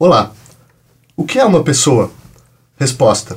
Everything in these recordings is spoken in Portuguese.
Olá! O que é uma pessoa? Resposta: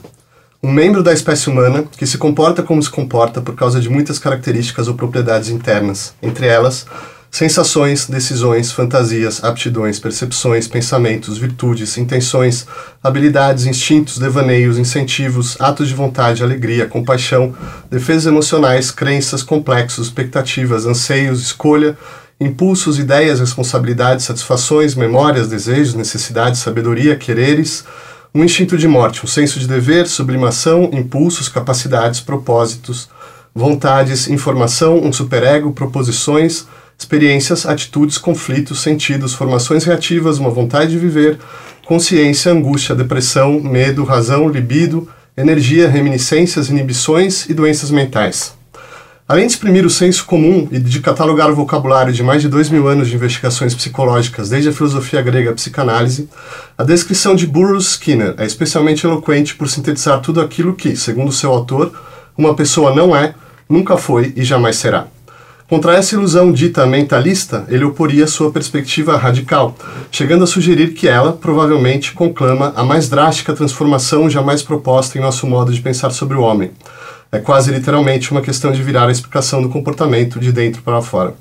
Um membro da espécie humana que se comporta como se comporta por causa de muitas características ou propriedades internas, entre elas, sensações, decisões, fantasias, aptidões, percepções, pensamentos, virtudes, intenções, habilidades, instintos, devaneios, incentivos, atos de vontade, alegria, compaixão, defesas emocionais, crenças, complexos, expectativas, anseios, escolha, impulsos, ideias, responsabilidades, satisfações, memórias, desejos, necessidades, sabedoria, quereres, um instinto de morte, um senso de dever, sublimação, impulsos, capacidades, propósitos, vontades, informação, um superego, proposições, experiências, atitudes, conflitos, sentidos, formações reativas, uma vontade de viver, consciência, angústia, depressão, medo, razão, libido, energia, reminiscências, inibições e doenças mentais. Além de exprimir o senso comum e de catalogar o vocabulário de mais de dois mil anos de investigações psicológicas, desde a filosofia grega à psicanálise, a descrição de Burroughs Skinner é especialmente eloquente por sintetizar tudo aquilo que, segundo seu autor, uma pessoa não é, nunca foi e jamais será. Contra essa ilusão dita mentalista, ele oporia sua perspectiva radical, chegando a sugerir que ela, provavelmente, conclama a mais drástica transformação jamais proposta em nosso modo de pensar sobre o homem é quase literalmente uma questão de virar a explicação do comportamento de dentro para fora.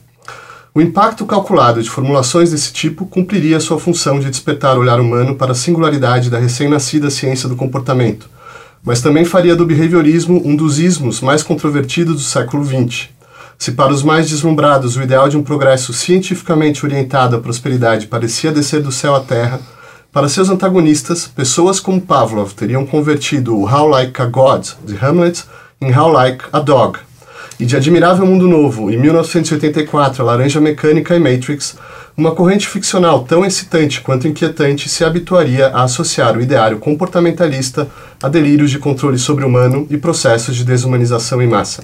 O impacto calculado de formulações desse tipo cumpriria sua função de despertar o olhar humano para a singularidade da recém-nascida ciência do comportamento, mas também faria do behaviorismo um dos ismos mais controvertidos do século XX. Se para os mais deslumbrados o ideal de um progresso cientificamente orientado à prosperidade parecia descer do céu à terra, para seus antagonistas, pessoas como Pavlov teriam convertido o How Like a God de Hamlet em How Like a Dog, e de Admirável Mundo Novo, em 1984, A Laranja Mecânica e Matrix, uma corrente ficcional tão excitante quanto inquietante se habituaria a associar o ideário comportamentalista a delírios de controle sobre-humano e processos de desumanização em massa.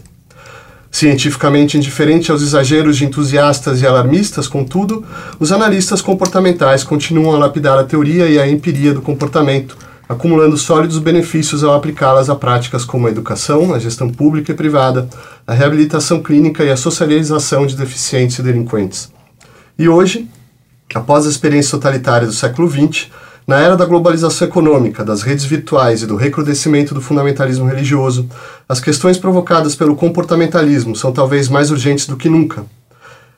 Cientificamente indiferente aos exageros de entusiastas e alarmistas, contudo, os analistas comportamentais continuam a lapidar a teoria e a empiria do comportamento, acumulando sólidos benefícios ao aplicá-las a práticas como a educação, a gestão pública e privada, a reabilitação clínica e a socialização de deficientes e delinquentes. E hoje, após a experiência totalitária do século XX, na era da globalização econômica, das redes virtuais e do recrudescimento do fundamentalismo religioso, as questões provocadas pelo comportamentalismo são talvez mais urgentes do que nunca.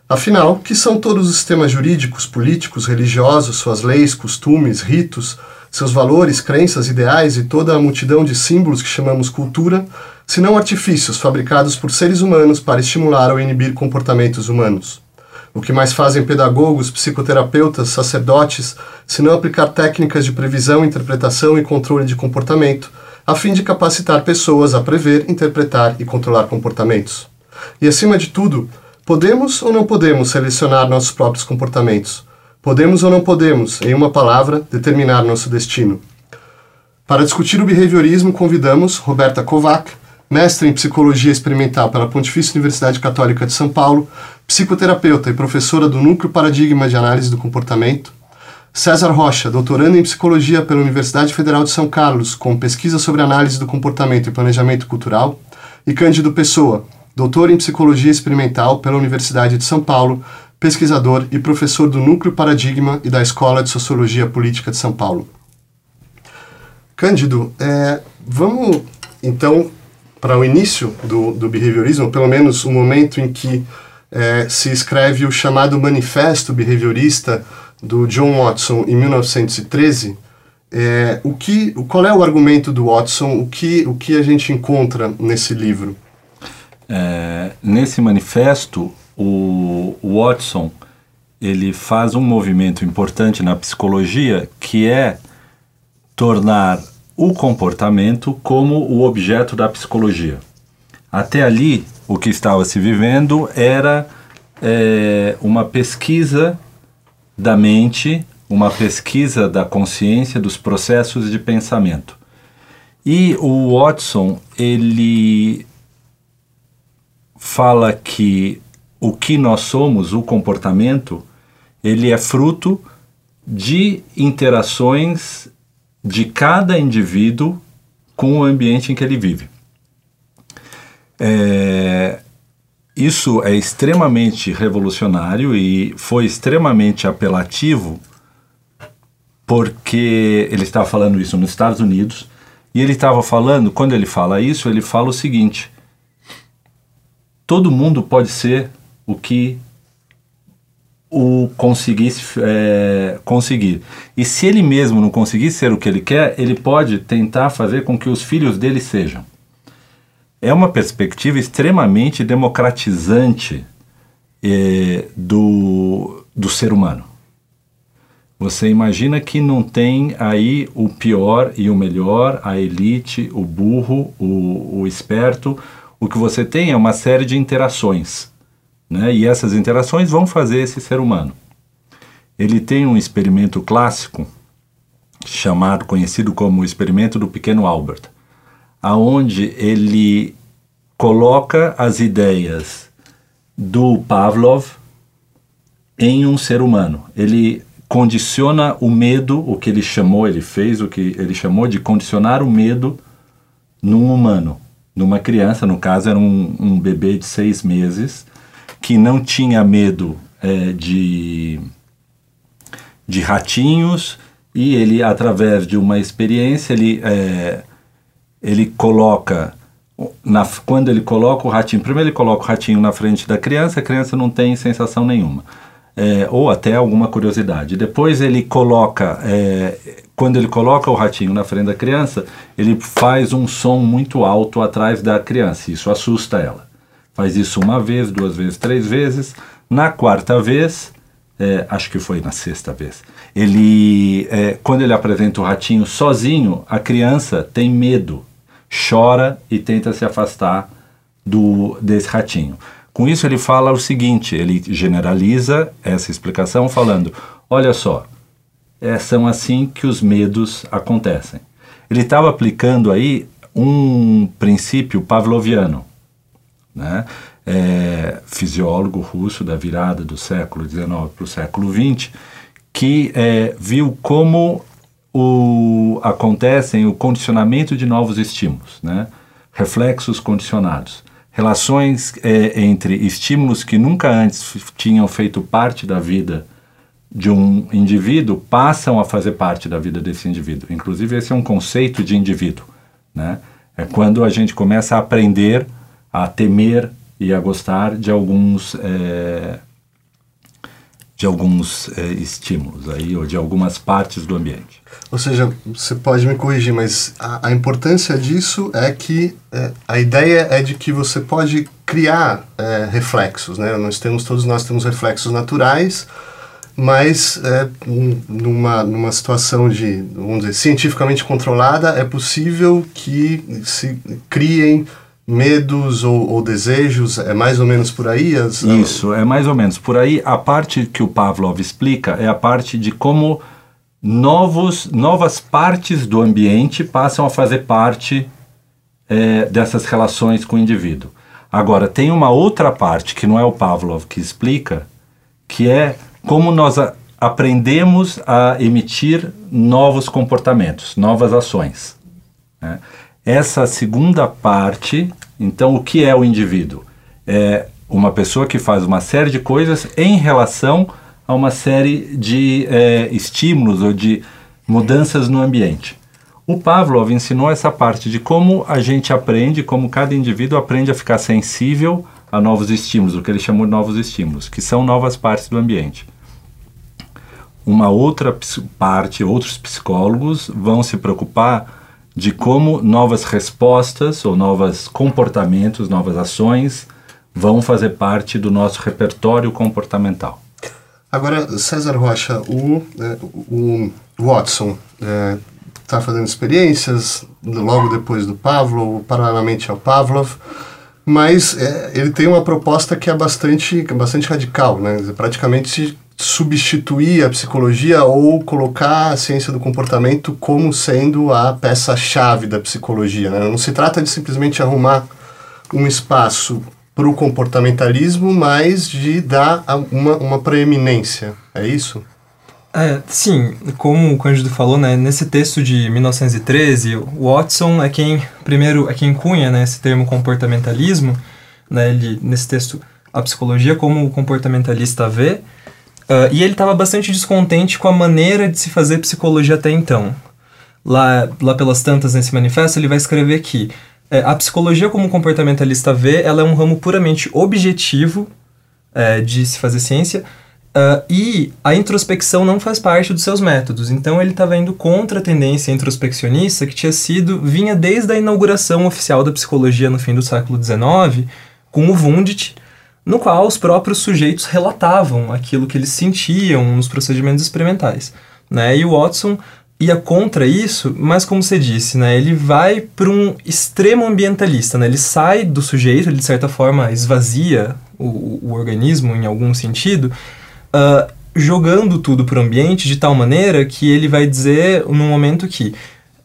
Afinal, que são todos os sistemas jurídicos, políticos, religiosos, suas leis, costumes, ritos, seus valores, crenças, ideais e toda a multidão de símbolos que chamamos cultura, senão artifícios fabricados por seres humanos para estimular ou inibir comportamentos humanos. O que mais fazem pedagogos, psicoterapeutas, sacerdotes, se não aplicar técnicas de previsão, interpretação e controle de comportamento, a fim de capacitar pessoas a prever, interpretar e controlar comportamentos. E acima de tudo, podemos ou não podemos selecionar nossos próprios comportamentos? Podemos ou não podemos, em uma palavra, determinar nosso destino? Para discutir o behaviorismo, convidamos Roberta Kovac, mestre em psicologia experimental pela Pontifícia Universidade Católica de São Paulo, psicoterapeuta e professora do Núcleo Paradigma de Análise do Comportamento, César Rocha, doutorando em psicologia pela Universidade Federal de São Carlos, com pesquisa sobre análise do comportamento e planejamento cultural, e Cândido Pessoa, doutor em psicologia experimental pela Universidade de São Paulo, pesquisador e professor do Núcleo Paradigma e da Escola de Sociologia Política de São Paulo. Cândido, é, vamos então para o início do, do behaviorismo, pelo menos o momento em que é, se escreve o chamado Manifesto Behaviorista do John Watson em 1913. É, o que, qual é o argumento do Watson? O que, o que a gente encontra nesse livro? É, nesse manifesto, o Watson ele faz um movimento importante na psicologia que é tornar o comportamento como o objeto da psicologia. Até ali, o que estava se vivendo era é, uma pesquisa da mente, uma pesquisa da consciência, dos processos de pensamento. E o Watson, ele fala que o que nós somos, o comportamento, ele é fruto de interações de cada indivíduo com o ambiente em que ele vive. É, isso é extremamente revolucionário e foi extremamente apelativo porque ele estava falando isso nos Estados Unidos, e ele estava falando, quando ele fala isso, ele fala o seguinte: todo mundo pode ser o que o conseguisse é, conseguir. E se ele mesmo não conseguir ser o que ele quer, ele pode tentar fazer com que os filhos dele sejam. É uma perspectiva extremamente democratizante é, do, do ser humano. Você imagina que não tem aí o pior e o melhor, a elite, o burro, o, o esperto. O que você tem é uma série de interações né? E essas interações vão fazer esse ser humano. Ele tem um experimento clássico chamado, conhecido como o experimento do pequeno Albert, aonde ele coloca as ideias do Pavlov em um ser humano. Ele condiciona o medo, o que ele chamou, ele fez o que ele chamou de condicionar o medo num humano, numa criança, no caso era um, um bebê de seis meses, que não tinha medo é, de, de ratinhos e ele, através de uma experiência, ele, é, ele coloca, na, quando ele coloca o ratinho, primeiro ele coloca o ratinho na frente da criança, a criança não tem sensação nenhuma. É, ou até alguma curiosidade. Depois ele coloca, é, quando ele coloca o ratinho na frente da criança, ele faz um som muito alto atrás da criança. Isso assusta ela. Faz isso uma vez, duas vezes, três vezes. Na quarta vez, é, acho que foi na sexta vez, ele, é, quando ele apresenta o ratinho sozinho, a criança tem medo, chora e tenta se afastar do desse ratinho. Com isso ele fala o seguinte, ele generaliza essa explicação falando, olha só, é, são assim que os medos acontecem. Ele estava aplicando aí um princípio pavloviano né? É, fisiólogo russo da virada do século XIX para o século XX, que é, viu como o, acontecem o condicionamento de novos estímulos, né? reflexos condicionados, relações é, entre estímulos que nunca antes tinham feito parte da vida de um indivíduo passam a fazer parte da vida desse indivíduo. Inclusive, esse é um conceito de indivíduo. Né? É quando a gente começa a aprender a temer e a gostar de alguns é, de alguns é, estímulos aí ou de algumas partes do ambiente. Ou seja, você pode me corrigir, mas a, a importância disso é que é, a ideia é de que você pode criar reflexos, né? Nós temos todos nós temos reflexos naturais, mas numa numa situação de vamos dizer cientificamente controlada é possível que se criem medos ou, ou, desejos, é mais ou menos por aí? As, Isso, é mais ou menos por aí. A parte que o Pavlov explica é a parte de como novos, novas partes do ambiente passam a fazer parte é, dessas relações com o indivíduo. Agora, tem uma outra parte que não é o Pavlov que explica, que é como nós a, aprendemos a emitir novos comportamentos, novas ações. Né? Essa segunda parte, então, o que é o indivíduo? É uma pessoa que faz uma série de coisas em relação a uma série de é, estímulos ou de mudanças no ambiente. O Pavlov ensinou essa parte de como a gente aprende, como cada indivíduo aprende a ficar sensível a novos estímulos, o que ele chamou de novos estímulos, que são novas partes do ambiente. Uma outra parte, outros psicólogos vão se preocupar de como novas respostas ou novos comportamentos, novas ações vão fazer parte do nosso repertório comportamental. Agora, César Rocha, o, é, o Watson está é, fazendo experiências logo depois do Pavlov, paralelamente ao Pavlov, mas é, ele tem uma proposta que é bastante, bastante radical, né? praticamente substituir a psicologia ou colocar a ciência do comportamento como sendo a peça-chave da psicologia. Né? Não se trata de simplesmente arrumar um espaço para o comportamentalismo, mas de dar uma, uma preeminência. É isso? É, sim, como o Cândido falou, né, nesse texto de 1913, Watson é quem primeiro é quem cunha né, esse termo comportamentalismo, né, ele, nesse texto a psicologia como o comportamentalista vê, Uh, e ele estava bastante descontente com a maneira de se fazer psicologia até então. Lá, lá pelas tantas nesse manifesto, ele vai escrever que é, a psicologia como comportamentalista vê, ela é um ramo puramente objetivo é, de se fazer ciência, Uh, e a introspecção não faz parte dos seus métodos. Então ele estava indo contra a tendência introspeccionista que tinha sido vinha desde a inauguração oficial da psicologia no fim do século XIX, com o Wundt, no qual os próprios sujeitos relatavam aquilo que eles sentiam nos procedimentos experimentais. Né? E o Watson ia contra isso, mas como você disse, né, ele vai para um extremo ambientalista, né? ele sai do sujeito, ele de certa forma esvazia o, o organismo em algum sentido, uh, jogando tudo para o ambiente de tal maneira que ele vai dizer no momento que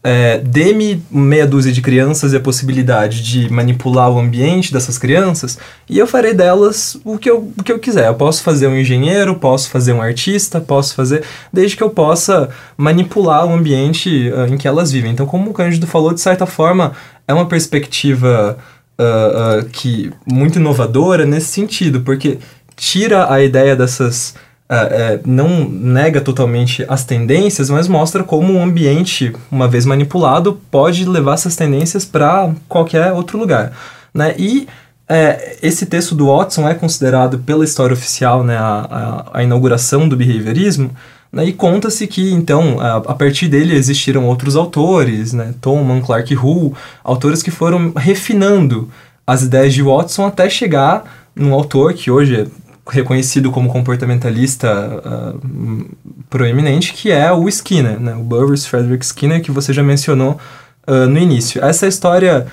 é, dê-me meia dúzia de crianças e a possibilidade de manipular o ambiente dessas crianças e eu farei delas o que eu, o que eu quiser. Eu posso fazer um engenheiro, posso fazer um artista, posso fazer, desde que eu possa manipular o ambiente uh, em que elas vivem. Então, como o Cândido falou, de certa forma, é uma perspectiva uh, uh, que muito inovadora nesse sentido, porque tira a ideia dessas. Uh, não nega totalmente as tendências, mas mostra como um ambiente, uma vez manipulado, pode levar essas tendências para qualquer outro lugar. Né? E é, esse texto do Watson é considerado pela história oficial né, a, a, a inauguração do behaviorismo, né, e conta-se que, então, a, a, partir dele existiram outros autores, né, Thoman, Clark Hull, autores que foram refinando as ideias de Watson até chegar num autor que hoje é reconhecido como comportamentalista uh, proeminente, que é o Skinner, né? o Burroughs Frederick Skinner, que você já mencionou uh, no início. Essa é a história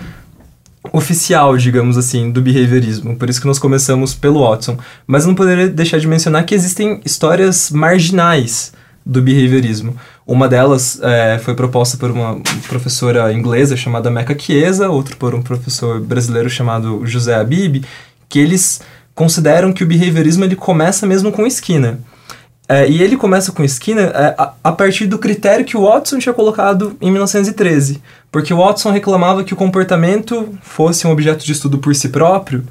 oficial, digamos assim, do behaviorismo, por isso que nós começamos pelo Watson. Mas não poderia deixar de mencionar que existem histórias marginais do behaviorismo. Uma delas é, foi proposta por uma professora inglesa chamada Meca Chiesa, outra por um professor brasileiro chamado José Abib, que eles consideram que o behaviorismo ele começa mesmo com Skinner. É, e ele começa com Skinner é, a, a, partir do critério que o Watson tinha colocado em 1913. Porque o Watson reclamava que o comportamento fosse um objeto de estudo por si próprio,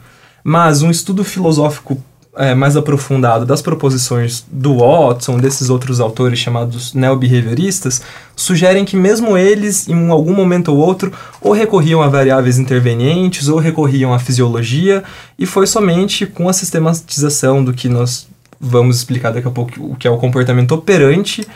mas um estudo filosófico é, mais aprofundado das proposições do Watson, desses outros autores chamados neobehavioristas, sugerem que mesmo eles, em algum momento ou outro, ou recorriam a variáveis intervenientes ou recorriam à fisiologia, e foi somente com a sistematização do que nós vamos explicar daqui a pouco, o que é o comportamento operante,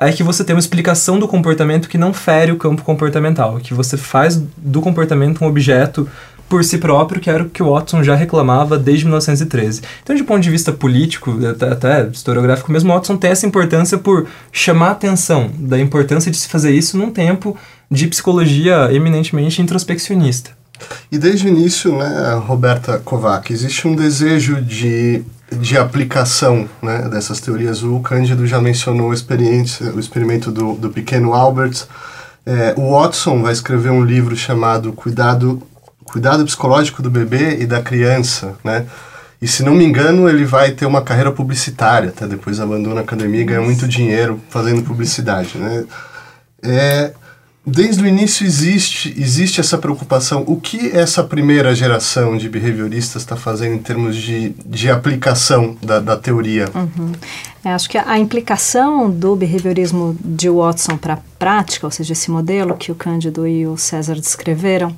é que você tem uma explicação do comportamento que não fere o campo comportamental, que você faz do comportamento um objeto por si próprio, que era o que o Watson já reclamava desde 1913. Então, de ponto de vista político, até, até historiográfico mesmo, Watson tem essa importância por chamar a atenção da importância de se fazer isso num tempo de psicologia eminentemente introspeccionista. E desde o início, né, Roberta Kovac, existe um desejo de, de aplicação né, dessas teorias. O Cândido já mencionou o, o experimento do, do pequeno Albert. É, o Watson vai escrever um livro chamado Cuidado cuidado psicológico do bebê e da criança, né? E se não me engano, ele vai ter uma carreira publicitária, até depois abandona a academia e ganha muito dinheiro fazendo publicidade, né? É, desde o início existe, existe essa preocupação. O que essa primeira geração de behavioristas está fazendo em termos de, de aplicação da, da teoria? Uhum. É, acho que a implicação do behaviorismo de Watson para a prática, ou seja, esse modelo que o Cândido e o César descreveram,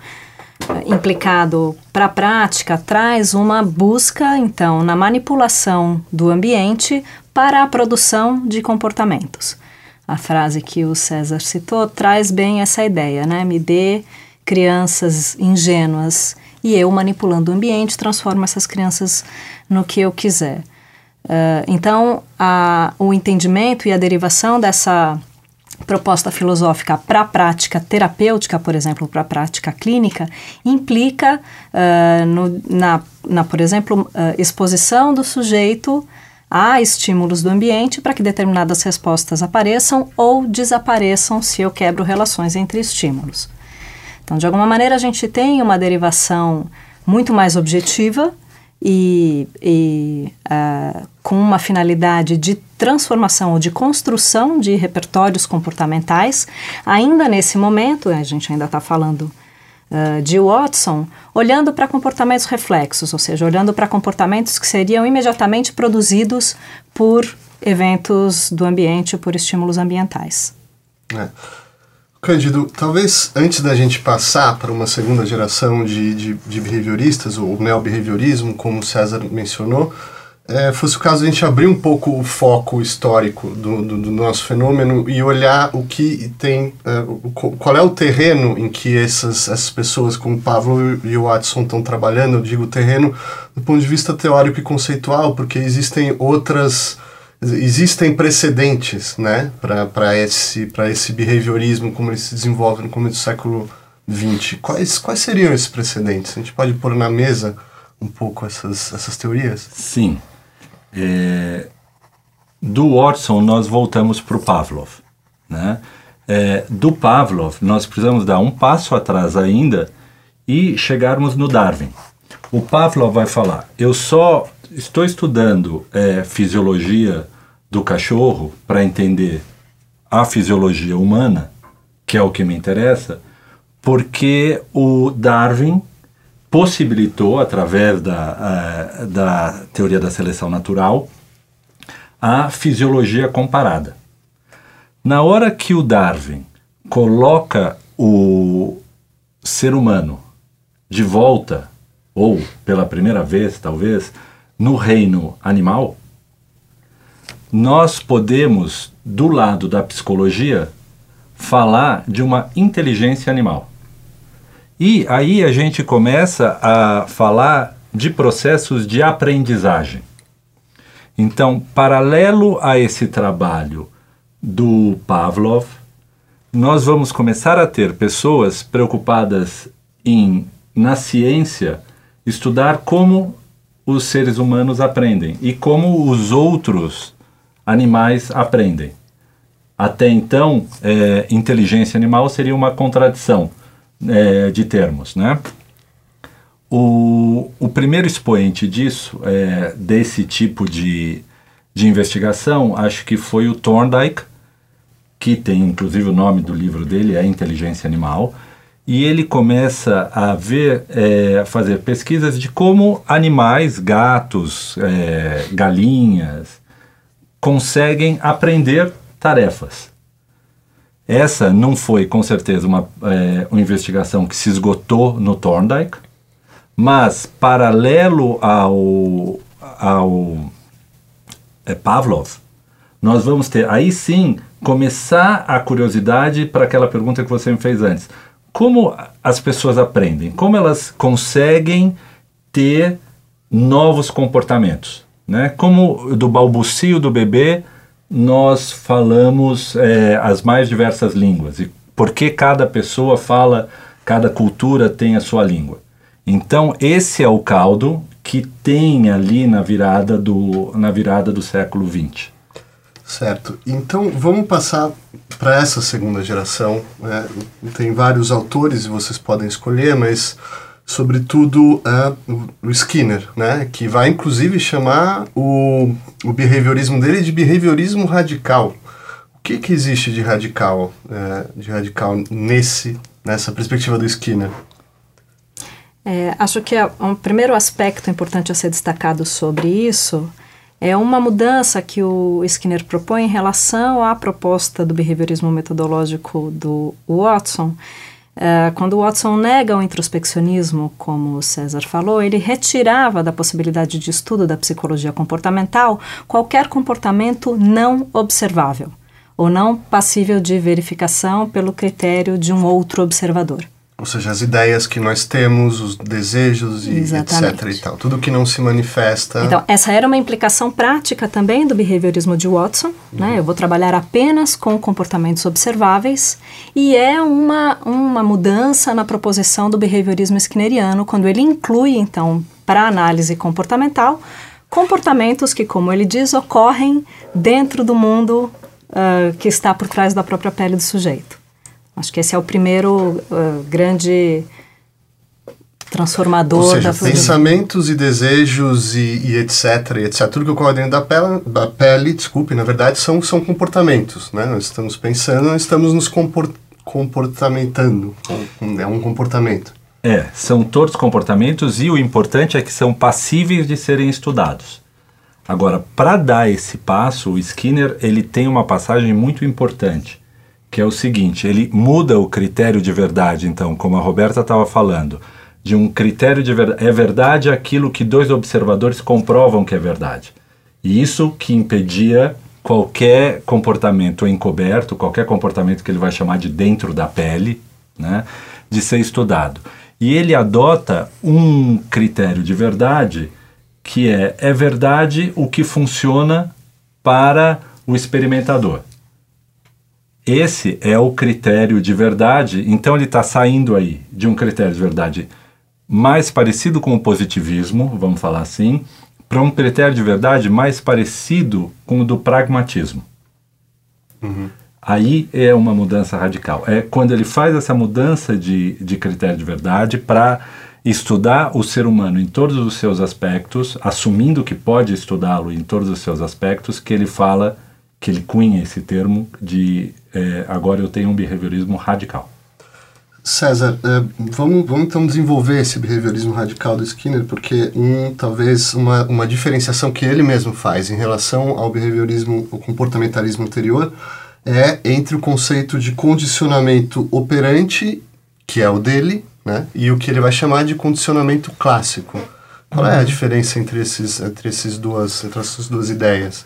implicado para a prática traz uma busca, então, na manipulação do ambiente para a produção de comportamentos. A frase que o César citou traz bem essa ideia, né? Me dê crianças ingênuas e eu, manipulando o ambiente, transformo essas crianças no que eu quiser. Uh, então, a, o entendimento e a derivação dessa proposta filosófica para a prática terapêutica, por exemplo, para a prática clínica, implica, uh, no, na, na, por exemplo, uh, exposição do sujeito a estímulos do ambiente para que determinadas respostas apareçam ou desapareçam se eu quebro relações entre estímulos. Então, de alguma maneira, a gente tem uma derivação muito mais objetiva e, e uh, com uma finalidade de transformação ou de construção de repertórios comportamentais, ainda nesse momento, a gente ainda está falando uh, de Watson, olhando para comportamentos reflexos, ou seja, olhando para comportamentos que seriam imediatamente produzidos por eventos do ambiente por estímulos ambientais. É. Cândido, talvez antes da gente passar para uma segunda geração de, de, de behavioristas, ou neo-behaviorismo, como o César mencionou, é, fosse o caso a gente abrir um pouco o foco histórico do, do, do nosso fenômeno e olhar o que tem, é, o, qual é o terreno em que essas, essas pessoas como Pavlo e o Watson estão trabalhando, eu digo terreno do ponto de vista teórico e conceitual, porque existem outras existem precedentes né, para esse, esse behaviorismo, como ele se desenvolve no começo do século XX. Quais, quais seriam esses precedentes? A gente pode pôr na mesa um pouco essas, essas teorias? Sim. É, do Watson, nós voltamos para o Pavlov. Né? É, do Pavlov, nós precisamos dar um passo atrás ainda e chegarmos no Darwin. O Pavlov vai falar: eu só estou estudando é, fisiologia do cachorro para entender a fisiologia humana, que é o que me interessa, porque o Darwin possibilitou, através da, uh, da teoria da seleção natural, a fisiologia comparada. Na hora que o Darwin coloca o ser humano de volta, ou pela primeira vez, talvez, no reino animal, nós podemos, do lado da psicologia, falar de uma inteligência animal. E aí a gente começa a falar de processos de aprendizagem. Então, paralelo a esse trabalho do Pavlov, nós vamos começar a ter pessoas preocupadas em, na ciência, estudar como os seres humanos aprendem e como os outros animais aprendem. Até então, é, inteligência animal seria uma contradição é, de termos, né? O, o primeiro expoente disso, é, desse tipo de, de investigação, acho que foi o Thorndike, que tem inclusive o nome do livro dele, é Inteligência Animal, e ele começa a ver, é, fazer pesquisas de como animais, gatos, é, galinhas, conseguem aprender tarefas. Essa não foi, com certeza, uma, é, uma investigação que se esgotou no Thorndike, mas, paralelo ao, ao é, Pavlov, nós vamos ter, aí sim, começar a curiosidade para aquela pergunta que você me fez antes. Como as pessoas aprendem? Como elas conseguem ter novos comportamentos? Né? Como do balbucio do bebê, nós falamos é, as mais diversas línguas e por que cada pessoa fala, cada cultura tem a sua língua. Então, esse é o caldo que tem ali na virada do, na virada do século XX. Certo. Então, vamos passar para essa segunda geração. Né? Tem vários autores e vocês podem escolher, mas sobretudo uh, o Skinner, né, que vai inclusive chamar o, o behaviorismo dele de behaviorismo radical. O que, que existe de radical, uh, de radical nesse nessa perspectiva do Skinner? É, acho que é um primeiro aspecto importante a ser destacado sobre isso é uma mudança que o Skinner propõe em relação à proposta do behaviorismo metodológico do Watson, Uh, quando Watson nega o introspeccionismo, como César falou, ele retirava da possibilidade de estudo da psicologia comportamental qualquer comportamento não observável ou não passível de verificação pelo critério de um outro observador. Ou seja, as ideias que nós temos, os desejos e Exatamente. etc e tal. Tudo que não se manifesta. Então, essa era uma implicação prática também do behaviorismo de Watson. Uhum. Né? Eu vou trabalhar apenas com comportamentos observáveis e é uma, uma mudança na proposição do behaviorismo skinneriano, quando ele inclui, então, para análise comportamental, comportamentos que, como ele diz, ocorrem dentro do mundo uh, que está por trás da própria pele do sujeito. Acho que esse é o primeiro uh, grande transformador Ou seja, da pensamentos e desejos e, e, etc, e etc. Tudo que ocorre dentro da pele, da pele, desculpe, na verdade são, são comportamentos, né? Nós estamos pensando, nós estamos nos comport, comportamentando. É um comportamento. É, são todos comportamentos e o importante é que são passíveis de serem estudados. Agora, para dar esse passo, o Skinner ele tem uma passagem muito importante, que é o seguinte: ele muda o critério de verdade. Então, como a Roberta estava falando, de um critério de verdade, é verdade aquilo que dois observadores comprovam que é verdade. E isso que impedia qualquer comportamento encoberto, qualquer comportamento que ele vai chamar de dentro da pele, né, de ser estudado. E ele adota um critério de verdade que é é verdade o que funciona para o experimentador. Esse é o critério de verdade, então ele está saindo aí de um critério de verdade mais parecido com o positivismo, vamos falar assim, para um critério de verdade mais parecido com o do pragmatismo. Uhum. Aí é uma mudança radical. É quando ele faz essa mudança de, de critério de verdade para estudar o ser humano em todos os seus aspectos, assumindo que pode estudá-lo em todos os seus aspectos, que ele fala, que ele cunha esse termo de é, agora eu tenho um behaviorismo radical. César, é, vamos, vamos então desenvolver esse behaviorismo radical do Skinner, porque um, talvez uma, uma diferenciação que ele mesmo faz em relação ao behaviorismo, o comportamentalismo anterior, é entre o conceito de condicionamento operante, que é o dele, né? E o que ele vai chamar de condicionamento clássico. Qual é a uhum. diferença entre, esses, entre, esses duas, entre essas duas ideias?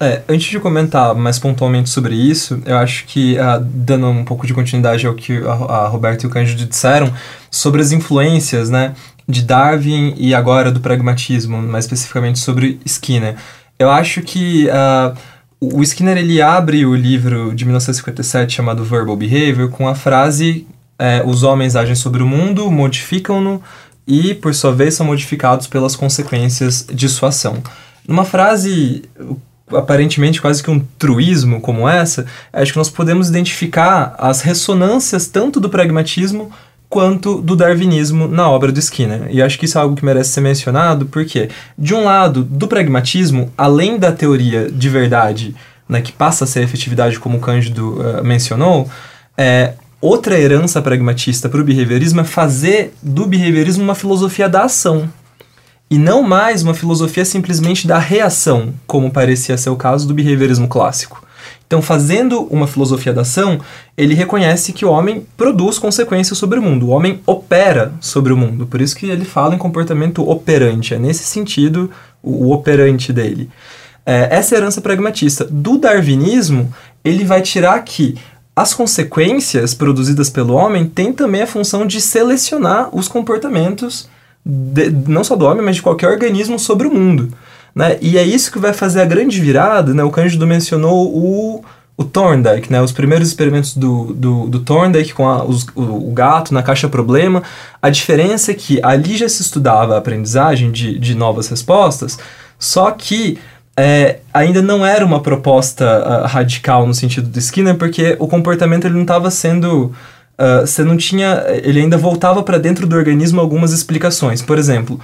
É, antes de comentar mais pontualmente sobre isso, eu acho que, uh, dando um pouco de continuidade ao que a, a Roberto e o Cândido disseram, sobre as influências né, de Darwin e agora do pragmatismo, mais especificamente sobre Skinner. Eu acho que uh, o Skinner ele abre o livro de 1957 chamado Verbal Behavior com a frase é, os homens agem sobre o mundo, modificam-no e, por sua vez, são modificados pelas consequências de sua ação. Numa frase aparentemente quase que um truísmo como essa, acho que nós podemos identificar as ressonâncias tanto do pragmatismo quanto do darwinismo na obra do Skinner. E acho que isso é algo que merece ser mencionado, porque, de um lado, do pragmatismo, além da teoria de verdade, né, que passa a ser a efetividade, como o Cândido uh, mencionou, é, Outra herança pragmatista para o behaviorismo é fazer do behaviorismo uma filosofia da ação. E não mais uma filosofia simplesmente da reação, como parecia ser o caso do behaviorismo clássico. Então, fazendo uma filosofia da ação, ele reconhece que o homem produz consequências sobre o mundo, o homem opera sobre o mundo. Por isso que ele fala em comportamento operante, é nesse sentido o, operante dele. É, essa é herança pragmatista. Do darwinismo, ele vai tirar que as consequências produzidas pelo homem têm também a função de selecionar os comportamentos, de, não só do homem, mas de qualquer organismo sobre o mundo. Né? E é isso que vai fazer a grande virada. Né? O Cândido mencionou o, o Thorndike, né? os primeiros experimentos do, do, do Thorndike com a, os, o, o, gato na caixa problema. A diferença é que ali já se estudava a aprendizagem de, de novas respostas, só que é, ainda não era uma proposta uh, radical no sentido do Skinner, porque o comportamento ele não estava sendo. Uh, você não tinha. Ele ainda voltava para dentro do organismo algumas explicações. Por exemplo,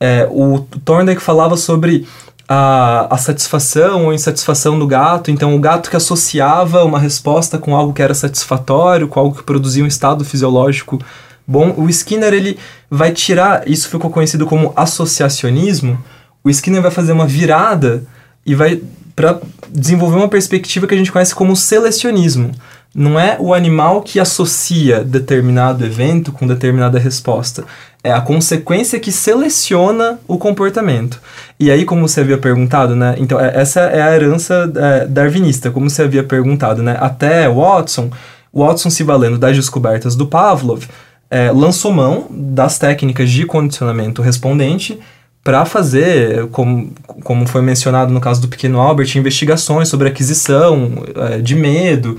é, o Thorndike falava sobre a, a satisfação ou insatisfação do gato. Então, o gato que associava uma resposta com algo que era satisfatório, com algo que produzia um estado fisiológico bom. O Skinner ele vai tirar. Isso ficou conhecido como associacionismo. O Skinner vai fazer uma virada e vai para desenvolver uma perspectiva que a gente conhece como selecionismo. Não é o animal que associa determinado evento com determinada resposta. É a consequência que seleciona o comportamento. E aí, como você havia perguntado, né? Então, é, essa é a herança é, darwinista, como você havia perguntado, né? Até Watson, Watson se valendo das descobertas do Pavlov, é, lançou mão das técnicas de condicionamento respondente para fazer, como, como foi mencionado no caso do pequeno Albert, investigações sobre aquisição é, de medo.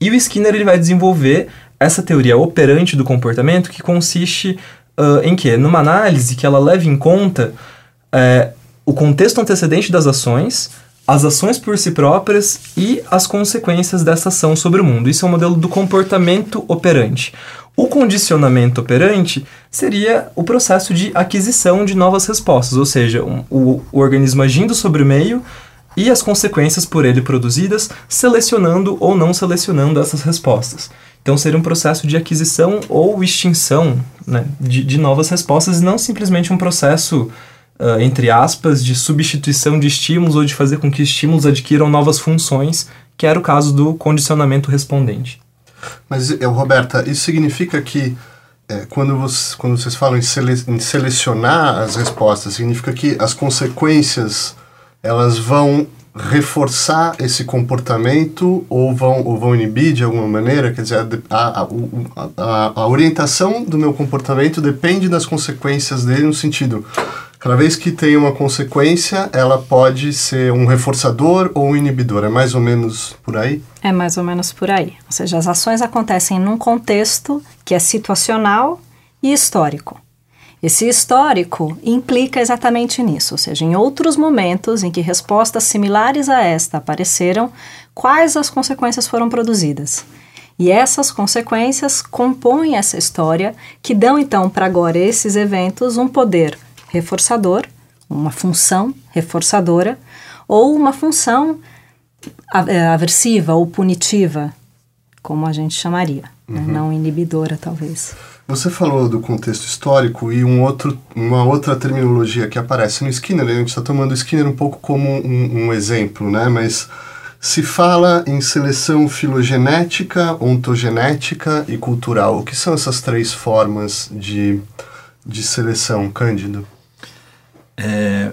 E o Skinner ele vai desenvolver essa teoria operante do comportamento que consiste uh, em que? Numa análise que ela leve em conta é, o contexto antecedente das ações, as ações por si próprias e as consequências dessa ação sobre o mundo. Isso é o modelo do comportamento operante. O condicionamento operante seria o processo de aquisição de novas respostas, ou seja, um, o, o organismo agindo sobre o meio e as consequências por ele produzidas, selecionando ou não selecionando essas respostas. Então seria um processo de aquisição ou extinção né, de, de novas respostas e não simplesmente um processo uh, entre aspas, de substituição de estímulos ou de fazer com que estímulos adquiram novas funções, que era o caso do condicionamento respondente. Mas, eu, Roberta, isso significa que é, quando, você, quando vocês falam em, sele, em selecionar as respostas, significa que as consequências elas vão reforçar esse comportamento ou vão, ou vão inibir de alguma maneira? Quer dizer, a, a, a, a orientação do meu comportamento depende das consequências dele no sentido Cada vez que tem uma consequência, ela pode ser um reforçador ou um inibidor. É mais ou menos por aí? É mais ou menos por aí. Ou seja, as ações acontecem num contexto que é situacional e histórico. Esse histórico implica exatamente nisso, ou seja, em outros momentos em que respostas similares a esta apareceram, quais as consequências foram produzidas. E essas consequências compõem essa história, que dão então para agora esses eventos um poder reforçador, uma função reforçadora, ou uma função é, aversiva ou punitiva, como a gente chamaria, né? uhum. né? não inibidora, talvez. Você falou do contexto histórico e um outro, uma outra terminologia que aparece no Skinner, a gente está tomando o Skinner um pouco como um, um exemplo, né? mas se fala em seleção filogenética, ontogenética e cultural. O que são essas três formas de, de seleção, Cândido? É,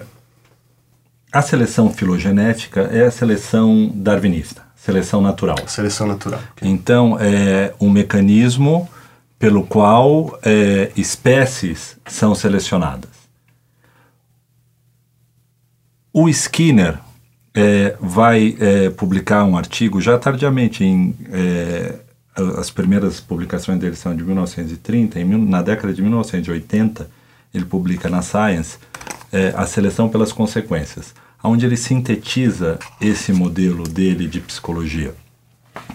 a seleção filogenética é a seleção darwinista, seleção natural. Seleção natural. Okay. Então, é um mecanismo pelo qual é, espécies são selecionadas. O Skinner é, vai é, publicar um artigo já tardiamente, em, é, as primeiras publicações dele são de 1930, em, na década de 1980 ele publica na Science é, a seleção pelas consequências, onde ele sintetiza esse modelo dele de psicologia.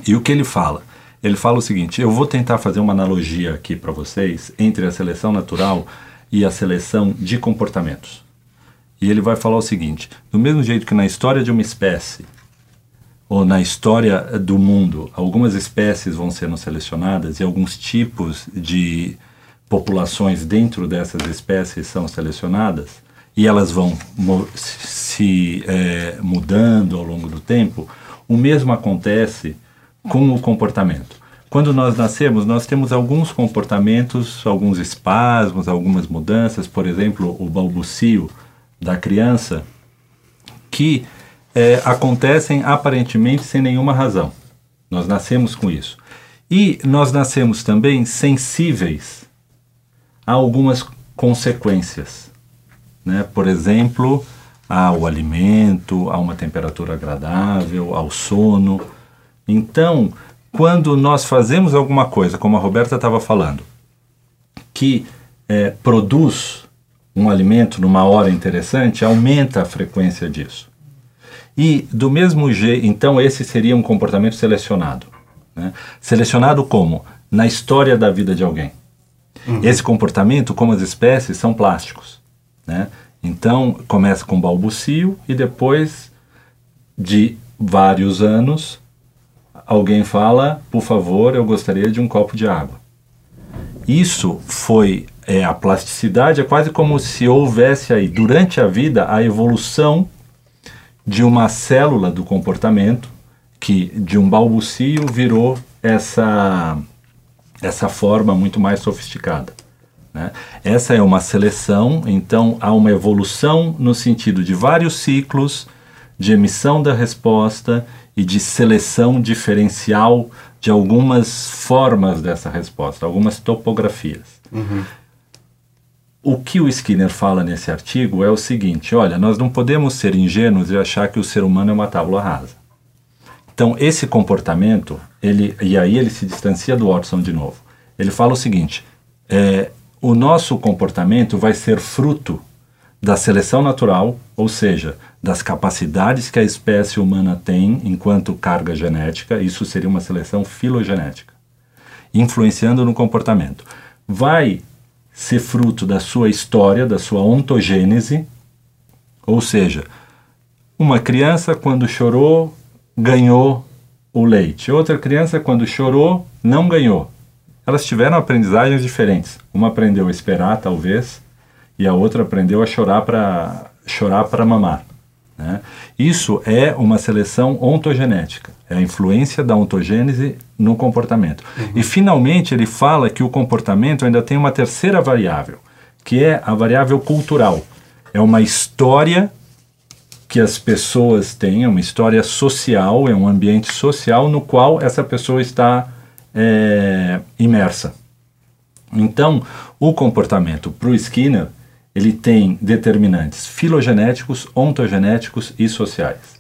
E o que ele fala? Ele fala o seguinte: eu vou tentar fazer uma analogia aqui para vocês entre a seleção natural e a seleção de comportamentos. E ele vai falar o seguinte: do mesmo jeito que na história de uma espécie, ou na história do mundo, algumas espécies vão sendo selecionadas e alguns tipos de populações dentro dessas espécies são selecionadas, e elas vão se é, mudando ao longo do tempo, o mesmo acontece com o comportamento. Quando nós nascemos, nós temos alguns comportamentos, alguns espasmos, algumas mudanças, por exemplo, o balbucio da criança, que é, acontecem aparentemente sem nenhuma razão. Nós nascemos com isso. E nós nascemos também sensíveis a algumas consequências né? por exemplo, ao alimento, a uma temperatura agradável, ao sono. Então, quando nós fazemos alguma coisa, como a Roberta estava falando, que é, produz um alimento numa hora interessante, aumenta a frequência disso. E do mesmo jeito, então esse seria um comportamento selecionado. Né? Selecionado como? Na história da vida de alguém. Uhum. Esse comportamento, como as espécies, são plásticos. Né? Então, começa com balbucio e depois de vários anos, alguém fala: por favor, eu gostaria de um copo de água. Isso foi é, a plasticidade, é quase como se houvesse aí, durante a vida, a evolução de uma célula do comportamento que de um balbucio virou essa, essa forma muito mais sofisticada. Né? Essa é uma seleção, então há uma evolução no sentido de vários ciclos de emissão da resposta e de seleção diferencial de algumas formas dessa resposta, algumas topografias. Uhum. O que o Skinner fala nesse artigo é o seguinte: olha, nós não podemos ser ingênuos e achar que o ser humano é uma tábua rasa. Então, esse comportamento, ele, e aí ele se distancia do Watson de novo. Ele fala o seguinte: é, o nosso comportamento vai ser fruto da seleção natural, ou seja, das capacidades que a espécie humana tem enquanto carga genética, isso seria uma seleção filogenética, influenciando no comportamento. Vai ser fruto da sua história, da sua ontogênese, ou seja, uma criança quando chorou ganhou o leite, outra criança quando chorou não ganhou elas tiveram aprendizagens diferentes. Uma aprendeu a esperar, talvez, e a outra aprendeu a chorar para chorar para mamar. Né? Isso é uma seleção ontogenética, é a influência da ontogênese no comportamento. Uhum. E finalmente ele fala que o comportamento ainda tem uma terceira variável, que é a variável cultural. É uma história que as pessoas têm, é uma história social, é um ambiente social no qual essa pessoa está é, imersa. Então, o comportamento para o Skinner ele tem determinantes filogenéticos, ontogenéticos e sociais.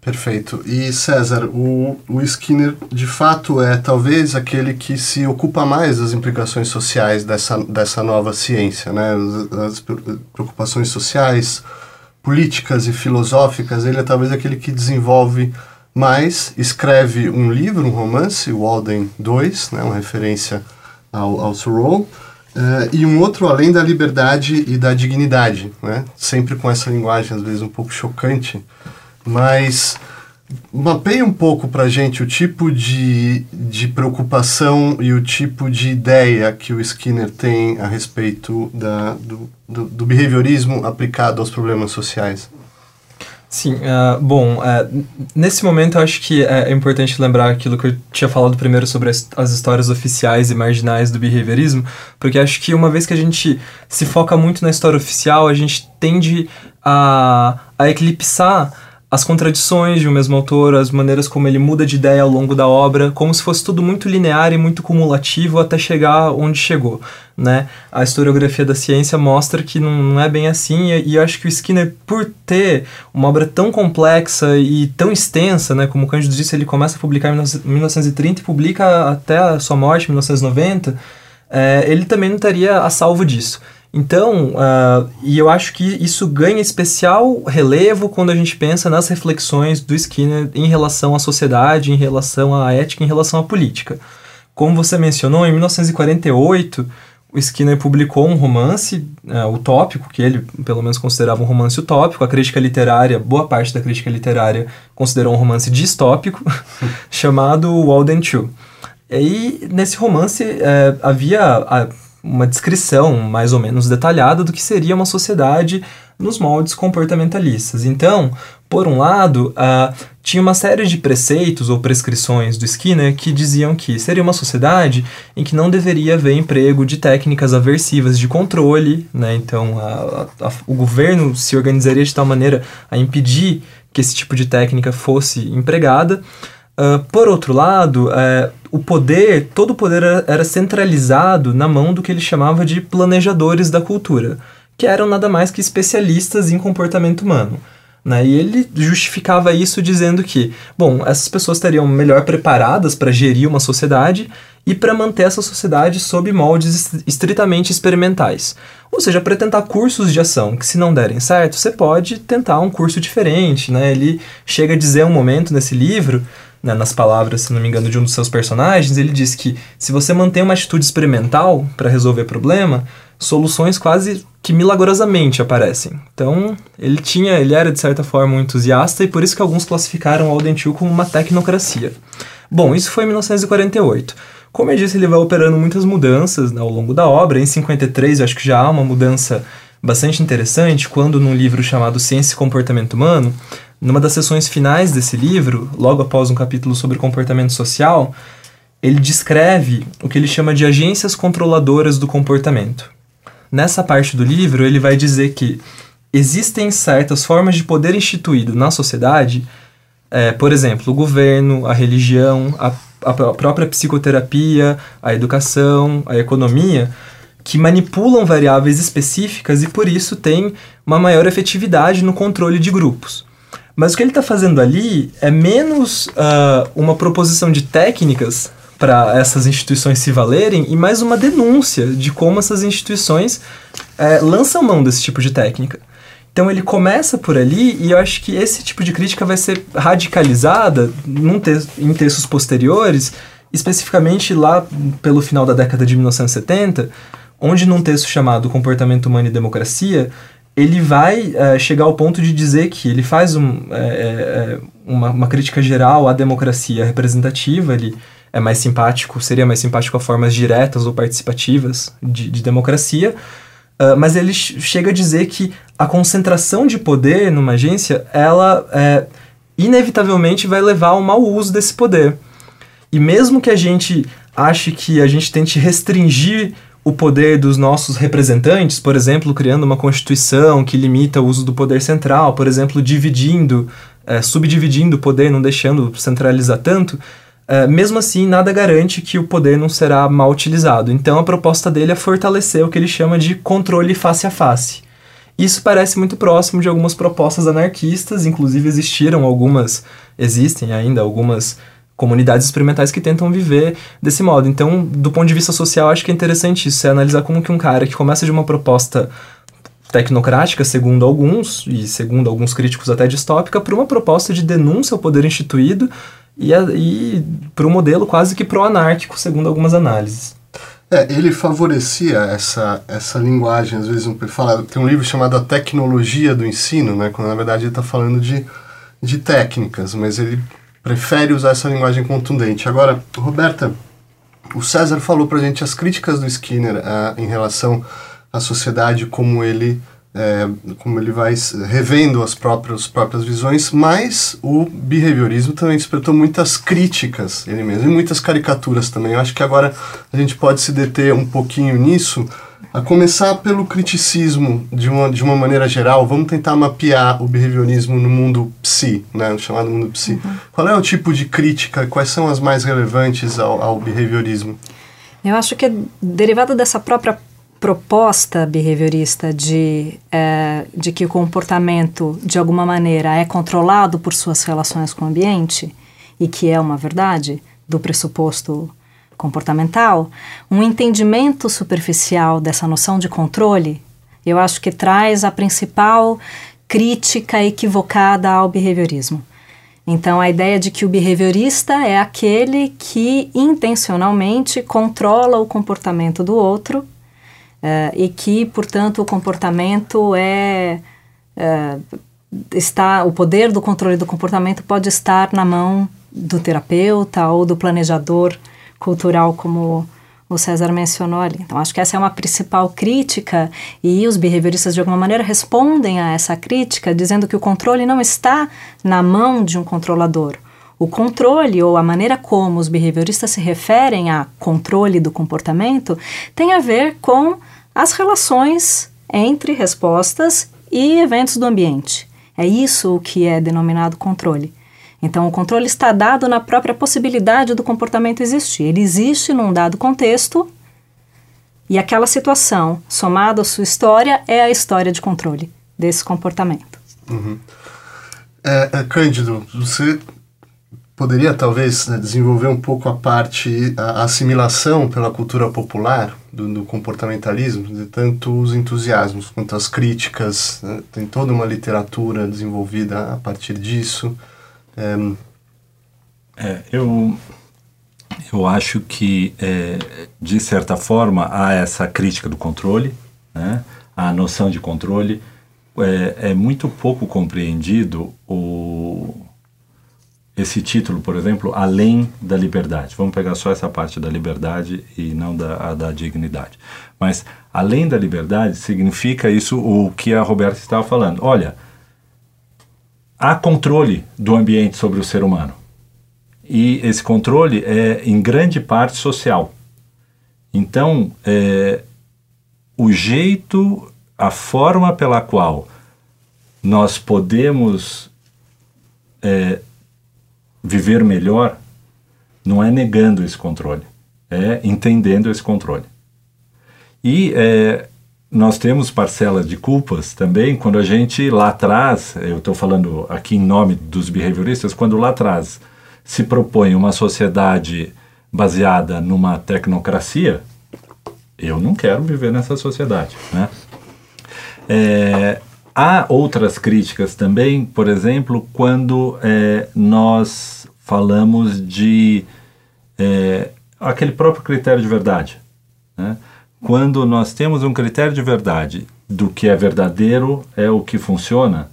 Perfeito. E César, o, o Skinner de fato é talvez aquele que se ocupa mais das implicações sociais dessa, dessa nova ciência, né? As, as preocupações sociais, políticas e filosóficas, ele é talvez aquele que desenvolve mais, escreve um livro, um romance, Walden 2, né? uma referência ao, ao Thoreau, Uh, e um outro além da liberdade e da dignidade, né? Sempre com essa linguagem às vezes um pouco chocante, mas mapeia um pouco para gente o tipo de, de preocupação e o tipo de ideia que o Skinner tem a respeito da, do, do, do behaviorismo aplicado aos problemas sociais. Sim, uh, bom, uh, nesse momento eu acho que é importante lembrar aquilo que eu tinha falado primeiro sobre as, as, histórias oficiais e marginais do behaviorismo, porque acho que uma vez que a gente se foca muito na história oficial, a gente tende a, a eclipsar as contradições de um mesmo autor, as maneiras como ele muda de ideia ao longo da obra, como se fosse tudo muito linear e muito cumulativo até chegar onde chegou, né? A historiografia da ciência mostra que não, não é bem assim e, e eu acho que o Skinner, por ter uma obra tão complexa e tão extensa, né? Como o Cândido disse, ele começa a publicar em 1930 e publica até a sua morte, em 1990, é, ele também não estaria a salvo disso. Então, uh, e eu acho que isso ganha especial relevo quando a gente pensa nas reflexões do Skinner em relação à sociedade, em relação à ética, em relação à política. Como você mencionou, em 1948, o Skinner publicou um romance uh, utópico, que ele pelo menos considerava um romance utópico. A crítica literária, boa parte da crítica literária considerou um romance distópico, chamado Walden Two. E nesse romance uh, havia. Uma descrição mais ou menos detalhada do que seria uma sociedade nos moldes comportamentalistas. Então, por um lado, uh, tinha uma série de preceitos ou prescrições do Skinner que diziam que seria uma sociedade em que não deveria haver emprego de técnicas aversivas de controle, né? então a, a, o governo se organizaria de tal maneira a impedir que esse tipo de técnica fosse empregada. Por outro lado, uh, o poder, todo o poder era, era, centralizado na mão do que ele chamava de planejadores da cultura, que eram nada mais que especialistas em comportamento humano. Né? E ele justificava isso dizendo que, bom, essas pessoas estariam melhor preparadas para gerir uma sociedade e para manter essa sociedade sob moldes estritamente experimentais. Ou seja, para tentar cursos de ação que, se não derem certo, você pode tentar um curso diferente. Né? Ele chega a dizer um momento nesse livro né, nas palavras, se não me engano, de um dos seus personagens, ele diz que se você mantém uma atitude experimental para resolver problema, soluções quase que milagrosamente aparecem. Então, ele tinha, ele era de certa forma um entusiasta e por isso que alguns classificaram o Aldentil como uma tecnocracia. Bom, isso foi em 1948. Como eu disse, ele vai operando muitas mudanças né, ao longo da obra. Em 53, eu acho que já há uma mudança bastante interessante, quando num livro chamado Ciência e Comportamento Humano, numa das sessões finais desse livro, logo após um capítulo sobre comportamento social, ele descreve o que ele chama de agências controladoras do comportamento. Nessa parte do livro, ele vai dizer que existem certas formas de poder instituído na sociedade, é, por exemplo, o governo, a religião, a, a própria psicoterapia, a educação, a economia, que manipulam variáveis específicas e por isso têm uma maior efetividade no controle de grupos. Mas o que ele está fazendo ali é menos uh, uma proposição de técnicas para essas instituições se valerem e mais uma denúncia de como essas instituições uh, lançam mão desse tipo de técnica. Então ele começa por ali e eu acho que esse tipo de crítica vai ser radicalizada te em textos posteriores, especificamente lá pelo final da década de 1970, onde num texto chamado Comportamento Humano e Democracia, ele vai é, chegar ao ponto de dizer que ele faz um, é, é, uma, uma, crítica geral à democracia representativa, ele é mais simpático, seria mais simpático a formas diretas ou participativas de, de democracia, Uh, mas ele chega a dizer que a concentração de poder numa agência, ela é, inevitavelmente vai levar ao mau uso desse poder. E mesmo que a gente ache que a gente tente restringir o poder dos nossos representantes, por exemplo, criando uma constituição que limita o uso do poder central, por exemplo, dividindo, é, subdividindo o poder, não deixando centralizar tanto, é, mesmo assim, nada garante que o poder não será mal utilizado. Então, a proposta dele é fortalecer o que ele chama de controle face a face. Isso parece muito próximo de algumas propostas anarquistas, inclusive existiram algumas, existem ainda algumas comunidades experimentais que tentam viver desse modo. Então, do ponto de vista social, acho que é interessante isso, é analisar como que um cara que começa de uma proposta tecnocrática, segundo alguns, e segundo alguns críticos até distópica, para uma proposta de denúncia ao poder instituído e, e para um modelo quase que pró-anárquico, segundo algumas análises. É, ele favorecia essa, essa linguagem, às vezes um, fala, tem um livro chamado A Tecnologia do Ensino, né, quando na verdade ele está falando de, de técnicas, mas ele prefere usar essa linguagem contundente. Agora, Roberta, o César falou para a gente as críticas do Skinner uh, em relação à sociedade, como ele, é, como ele vai revendo as próprias, próprias visões, mas o behaviorismo também despertou muitas críticas, ele mesmo, e muitas caricaturas também. Eu acho que agora a gente pode se deter um pouquinho nisso, a começar pelo criticismo de uma, de uma maneira geral, vamos tentar mapear o behaviorismo no mundo psi, né, no chamado mundo psi. Uhum. Qual é o tipo de crítica, quais são as mais relevantes ao, ao behaviorismo? Eu acho que é derivado dessa própria proposta behaviorista de, é, de que o comportamento, de alguma maneira, é controlado por suas relações com o ambiente, e que é uma verdade, do pressuposto comportamental, um entendimento superficial dessa noção de controle, eu acho que traz a principal crítica equivocada ao behaviorismo. Então, a ideia de que o behaviorista é aquele que intencionalmente controla o comportamento do outro uh, e que, portanto, o comportamento é. Uh, está, o poder do controle do comportamento pode estar na mão do terapeuta ou do planejador cultural, como o César mencionou ali. Então, acho que essa é uma principal crítica e os behavioristas, de alguma maneira, respondem a essa crítica dizendo que o controle não está na mão de um controlador. O controle, ou a maneira como os behavioristas se referem a controle do comportamento, tem a ver com as relações entre respostas e eventos do ambiente. É isso o que é denominado controle. Então, o controle está dado na própria possibilidade do comportamento existir. Ele existe num dado contexto e aquela situação, somada à sua história, é a história de controle desse comportamento. Uhum. É, é, Cândido, você poderia talvez né, desenvolver um pouco a parte, a assimilação pela cultura popular do, do comportamentalismo, de tanto os entusiasmos quanto as críticas, né? tem toda uma literatura desenvolvida a partir disso. É, eu, eu acho que, é, de certa forma, há essa crítica do controle, né? a noção de controle. É, é muito pouco compreendido o, esse título, por exemplo, além da liberdade. Vamos pegar só essa parte da liberdade e não da, da dignidade. Mas além da liberdade significa isso o que a Roberta estava falando. Olha, há controle do ambiente sobre o ser humano. E esse controle é, em grande parte, social. Então, é, o jeito, a forma pela qual nós podemos é, viver melhor não é negando esse controle, é entendendo esse controle. E é, nós temos parcela de culpas também quando a gente lá atrás, eu estou falando aqui em nome dos behavioristas, quando lá atrás se propõe uma sociedade baseada numa tecnocracia, eu não quero viver nessa sociedade. Né? É, há outras críticas também, por exemplo, quando é, nós falamos de é, aquele próprio critério de verdade. Né? Quando nós temos um critério de verdade do que é verdadeiro é o que funciona,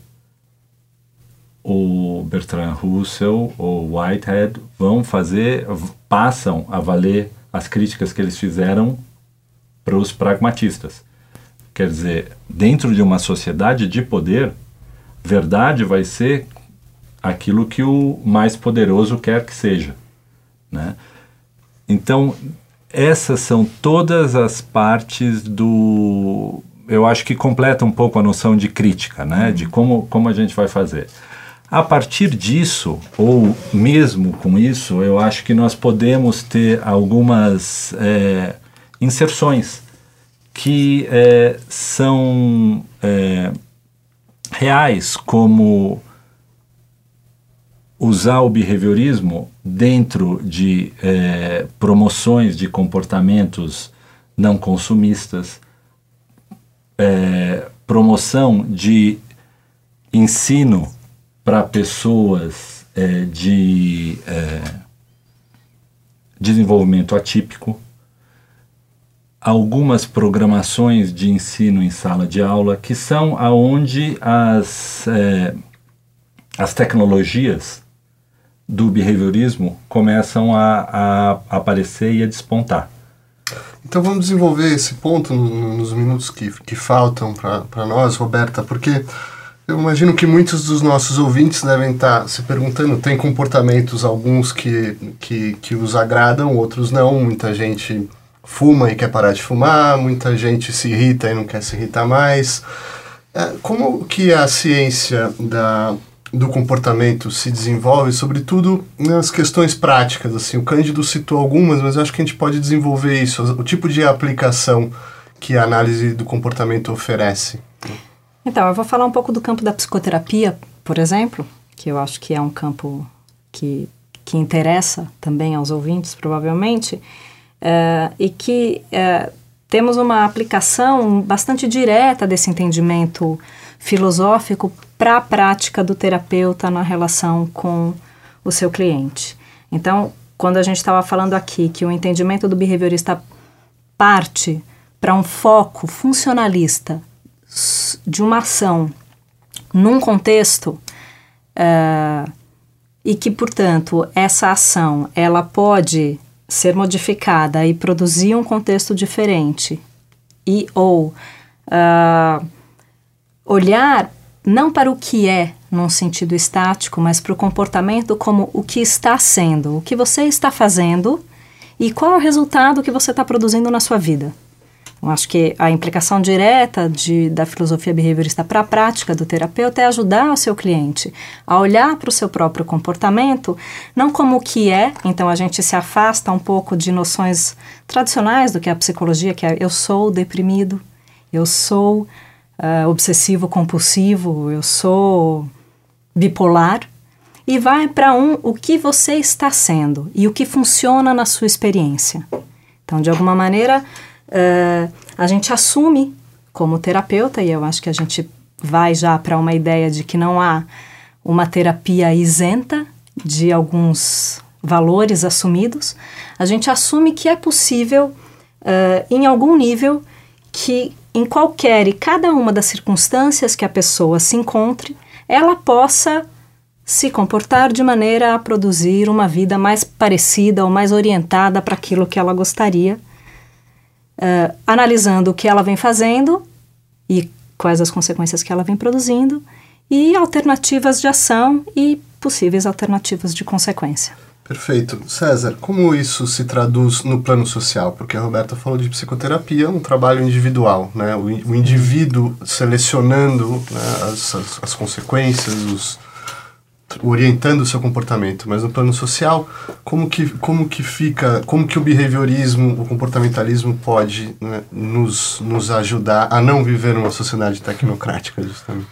o Bertrand Russell ou Whitehead vão fazer, passam a valer as críticas que eles fizeram para os pragmatistas. Quer dizer, dentro de uma sociedade de poder, verdade vai ser aquilo que o mais poderoso quer que seja. Né? Então, essas são todas as partes do. Eu acho que completa um pouco a noção de crítica, né? de como, como a gente vai fazer. A partir disso, ou mesmo com isso, eu acho que nós podemos ter algumas é, inserções que é, são é, reais, como usar o behaviorismo dentro de é, promoções de comportamentos não consumistas, é, promoção de ensino para pessoas é, de desenvolvimento atípico, algumas programações de ensino em sala de aula que são aonde as, as tecnologias do behaviorismo começam a, a aparecer e a despontar. Então vamos desenvolver esse ponto nos minutos que, que faltam para nós, Roberta, porque eu imagino que muitos dos nossos ouvintes devem estar tá se perguntando, tem comportamentos alguns que, que, que os agradam, outros não, muita gente fuma e quer parar de fumar, muita gente se irrita e não quer se irritar mais. É, como que a ciência da do comportamento se desenvolve, sobretudo nas questões práticas. Assim, o Cândido citou algumas, mas acho que a gente pode desenvolver isso, o tipo de aplicação que a análise do comportamento oferece. Então, eu vou falar um pouco do campo da psicoterapia, por exemplo, que eu acho que é um campo que, que interessa também aos ouvintes, provavelmente, é, e que é, temos uma aplicação bastante direta desse entendimento filosófico para a prática do terapeuta na relação com o seu cliente. Então, quando a gente estava falando aqui que o entendimento do behaviorista parte para um foco funcionalista de uma ação num contexto uh, e que, portanto, essa ação ela pode ser modificada e produzir um contexto diferente e ou uh, olhar não para o que é num sentido estático, mas para o comportamento como o que está sendo, o que você está fazendo e qual é o resultado que você está produzindo na sua vida. Eu acho que a implicação direta de, da filosofia behaviorista para a prática do terapeuta é ajudar o seu cliente a olhar para o seu próprio comportamento, não como o que é, então a gente se afasta um pouco de noções tradicionais do que é a psicologia, que é eu sou deprimido, eu sou uh, obsessivo compulsivo, eu sou bipolar, e vai para um o que você está sendo e o que funciona na sua experiência. Então, de alguma maneira, uh, a gente assume como terapeuta, e eu acho que a gente vai já para uma ideia de que não há uma terapia isenta de alguns valores assumidos, a gente assume que é possível, uh, em algum nível, que em qualquer e cada uma das circunstâncias que a pessoa se encontre, ela possa se comportar de maneira a produzir uma vida mais parecida ou mais orientada para aquilo que ela gostaria, uh, analisando o que ela vem fazendo e quais as consequências que ela vem produzindo, e alternativas de ação e possíveis alternativas de consequência. Perfeito. César, como isso se traduz no plano social? Porque a Roberta falou de psicoterapia, um trabalho individual, né? O, o indivíduo selecionando né, as, as, as, consequências, os, orientando o seu comportamento. Mas no plano social, como que, como que fica, como que o behaviorismo, o comportamentalismo pode né, nos, nos ajudar a não viver numa sociedade tecnocrática, justamente?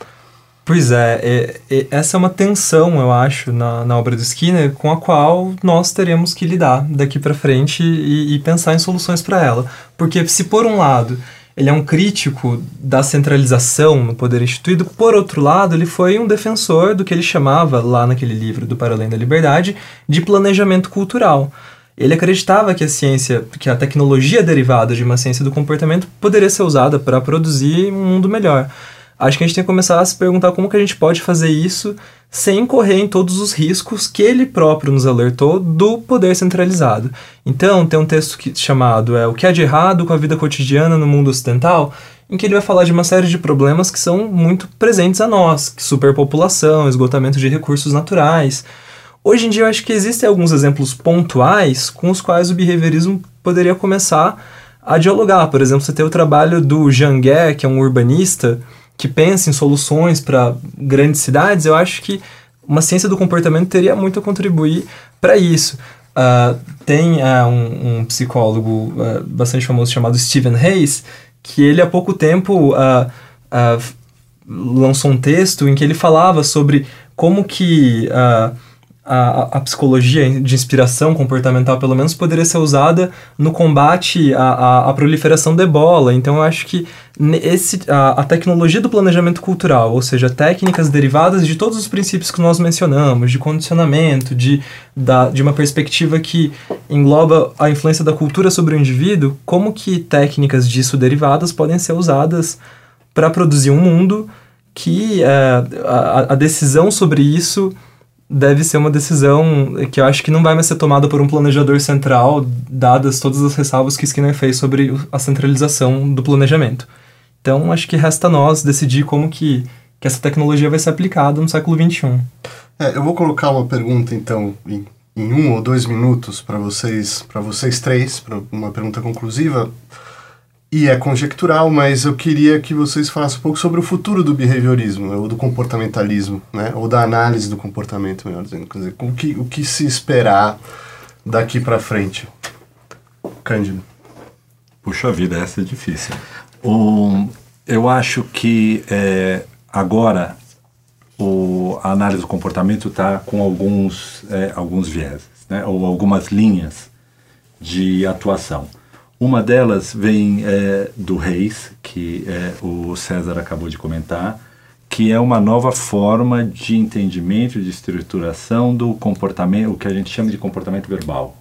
Pois é, é, é, essa é uma tensão, eu acho, na, na obra do Skinner, com a qual nós teremos que lidar daqui para frente e, e, pensar em soluções para ela. Porque, se por um lado ele é um crítico da centralização no poder instituído, por outro lado, ele foi um defensor do que ele chamava, lá naquele livro do Para Além da Liberdade, de planejamento cultural. Ele acreditava que a ciência, que a tecnologia derivada de uma ciência do comportamento poderia ser usada para produzir um mundo melhor acho que a gente tem que começar a se perguntar como que a gente pode fazer isso sem incorrer em todos os riscos que ele próprio nos alertou do poder centralizado. Então, tem um texto que, chamado é, O que há de errado com a vida cotidiana no mundo ocidental, em que ele vai falar de uma série de problemas que são muito presentes a nós, superpopulação, esgotamento de recursos naturais. Hoje em dia eu acho que existem alguns exemplos pontuais com os quais o behaviorismo poderia começar a dialogar. Por exemplo, você tem o trabalho do Jean Guer, que é um urbanista que pensa em soluções para grandes cidades. Eu acho que uma ciência do comportamento teria muito a contribuir para isso. Uh, tem uh, um, um, psicólogo uh, bastante famoso chamado Stephen Hayes, que ele há pouco tempo lançou um texto em que ele falava sobre como que a, a, psicologia de inspiração comportamental, pelo menos, poderia ser usada no combate à, à, à proliferação da ebola. Então, eu acho que esse, a, a, tecnologia do planejamento cultural, ou seja, técnicas derivadas de todos os princípios que nós mencionamos, de condicionamento, de, da, de uma perspectiva que engloba a influência da cultura sobre o indivíduo, como que técnicas disso derivadas podem ser usadas para produzir um mundo que é, a, a decisão sobre isso deve ser uma decisão que eu acho que não vai mais ser tomada por um planejador central, dadas todas as ressalvas que Skinner fez sobre a centralização do planejamento. Então, acho que resta a nós decidir como que, que essa tecnologia vai ser aplicada no século XXI. É, eu vou colocar uma pergunta, então, em, em um ou dois minutos para vocês, para vocês três, para uma pergunta conclusiva e é conjectural, mas eu queria que vocês falassem um pouco sobre o futuro do behaviorismo, ou do comportamentalismo, né? ou da análise do comportamento, melhor dizendo. Quer dizer, o que, o que se esperar daqui para frente? Cândido. Puxa vida, essa é difícil. Eu acho que é, agora o, a análise do comportamento está com alguns, é, alguns vieses, né? ou algumas linhas de atuação. Uma delas vem é, do Reis, que é, o César acabou de comentar, que é uma nova forma de entendimento, de estruturação do comportamento, o que a gente chama de comportamento verbal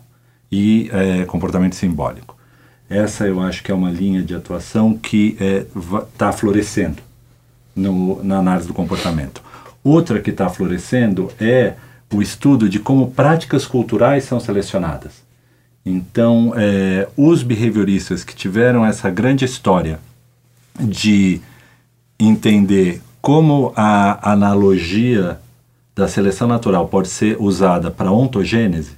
e é, comportamento simbólico. Essa eu acho que é uma linha de atuação que está é, florescendo no, na análise do comportamento. Outra que está florescendo é o estudo de como práticas culturais são selecionadas. Então, é, os behavioristas que tiveram essa grande história de entender como a analogia da seleção natural pode ser usada para ontogênese,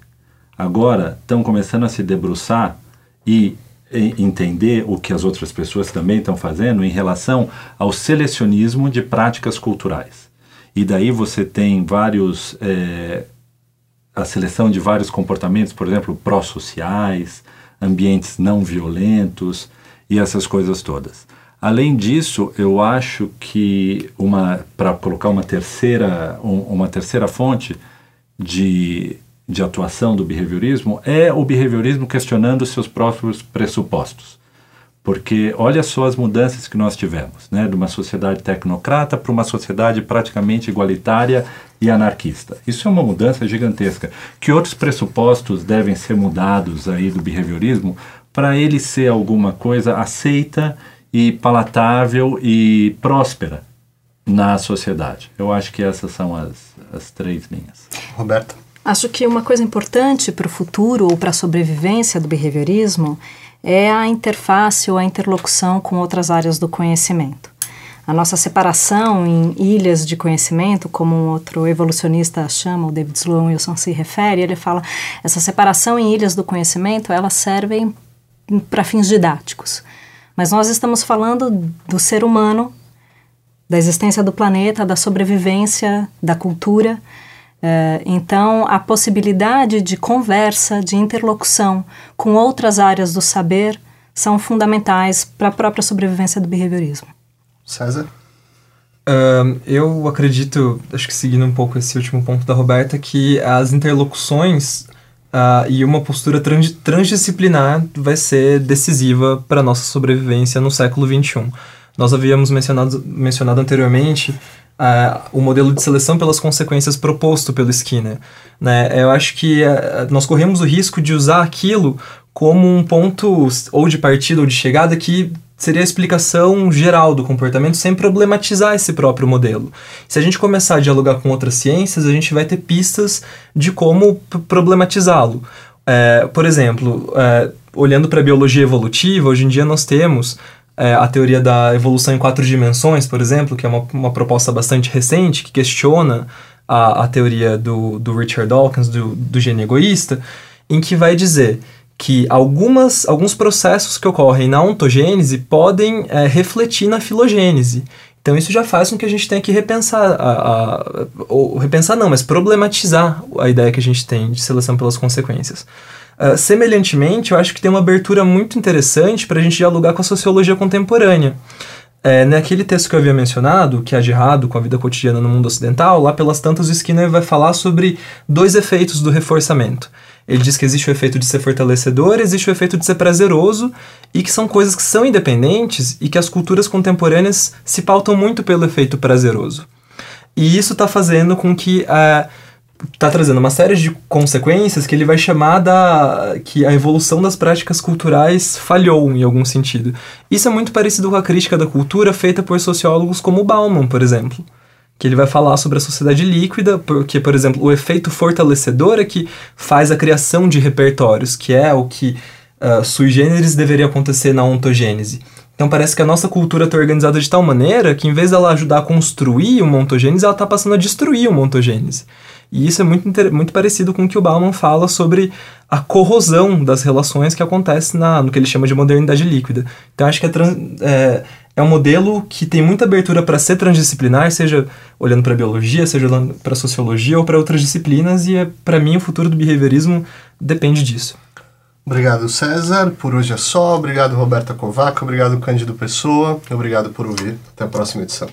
agora estão começando a se debruçar e entender o que as outras pessoas também estão fazendo em relação ao selecionismo de práticas culturais. E daí você tem vários é, a seleção de vários comportamentos, por exemplo, pró-sociais, ambientes não violentos e essas coisas todas. Além disso, eu acho que uma para colocar uma terceira um, uma terceira fonte de, de atuação do behaviorismo é o behaviorismo questionando seus próprios pressupostos. Porque olha só as mudanças que nós tivemos, né? de uma sociedade tecnocrata para uma sociedade praticamente igualitária e anarquista. Isso é uma mudança gigantesca. Que outros pressupostos devem ser mudados aí do behaviorismo para ele ser alguma coisa aceita e palatável e próspera na sociedade? Eu acho que essas são as, as três linhas. Roberta? Acho que uma coisa importante para o futuro ou para a sobrevivência do behaviorismo é a interface ou a interlocução com outras áreas do conhecimento. A nossa separação em ilhas de conhecimento, como um outro evolucionista chama, o David Sloan Wilson se refere, ele fala, essa separação em ilhas do conhecimento, elas servem para fins didáticos. Mas nós estamos falando do ser humano, da existência do planeta, da sobrevivência, da cultura, então, a possibilidade de conversa, de interlocução com outras áreas do saber são fundamentais para a própria sobrevivência do behaviorismo. César? Uh, eu acredito, acho que seguindo um pouco esse último ponto da Roberta, que as interlocuções uh, e uma postura trans transdisciplinar vai ser decisiva para a nossa sobrevivência no século XXI. Nós havíamos mencionado, mencionado anteriormente o modelo de seleção pelas consequências proposto pelo Skinner. Né? Eu acho que uh, nós corremos o risco de usar aquilo como um ponto ou de partida ou de chegada que seria a explicação geral do comportamento sem problematizar esse próprio modelo. Se a gente começar a dialogar com outras ciências, a gente vai ter pistas de como problematizá-lo. É, por exemplo, é, olhando para a biologia evolutiva, hoje em dia nós temos é, a teoria da evolução em quatro dimensões, por exemplo, que é uma, uma proposta bastante recente, que questiona a, a teoria do, do Richard Dawkins, do, do gene egoísta, em que vai dizer que algumas, alguns processos que ocorrem na ontogênese podem é, refletir na filogênese. Então isso já faz com que a gente tenha que repensar, a, a, ou repensar não, mas problematizar a ideia que a gente tem de seleção pelas consequências. Uh, semelhantemente, eu acho que tem uma abertura muito interessante para a gente dialogar com a sociologia contemporânea. É, naquele texto que eu havia mencionado, que é de errado com a vida cotidiana no mundo ocidental, lá pelas tantas o Skinner vai falar sobre dois efeitos do reforçamento. Ele diz que existe o efeito de ser fortalecedor, existe o efeito de ser prazeroso, e que são coisas que são independentes e que as culturas contemporâneas se pautam muito pelo efeito prazeroso. E isso está fazendo com que uh, tá trazendo uma série de consequências que ele vai chamar da que a evolução das práticas culturais falhou em algum sentido. Isso é muito parecido com a crítica da cultura feita por sociólogos como Bauman, por exemplo, que ele vai falar sobre a sociedade líquida, porque, por exemplo, o efeito fortalecedor é que faz a criação de repertórios, que é o que uh, sui generis deveria acontecer na ontogênese. Então parece que a nossa cultura está organizada de tal maneira que, em vez dela ajudar a construir uma ontogênese, ela está passando a destruir uma ontogênese. E isso é muito, muito parecido com o que o Bauman fala sobre a corrosão das relações que acontece na, no que ele chama de modernidade líquida. Então acho que é, é, é um modelo que tem muita abertura para ser transdisciplinar, seja olhando para biologia, seja olhando para sociologia ou para outras disciplinas, e é, para mim o futuro do behaviorismo depende disso. Obrigado, César. Por hoje é só. Obrigado, Roberta Kovac. Obrigado, Cândido Pessoa. Obrigado por ouvir. Até a próxima edição.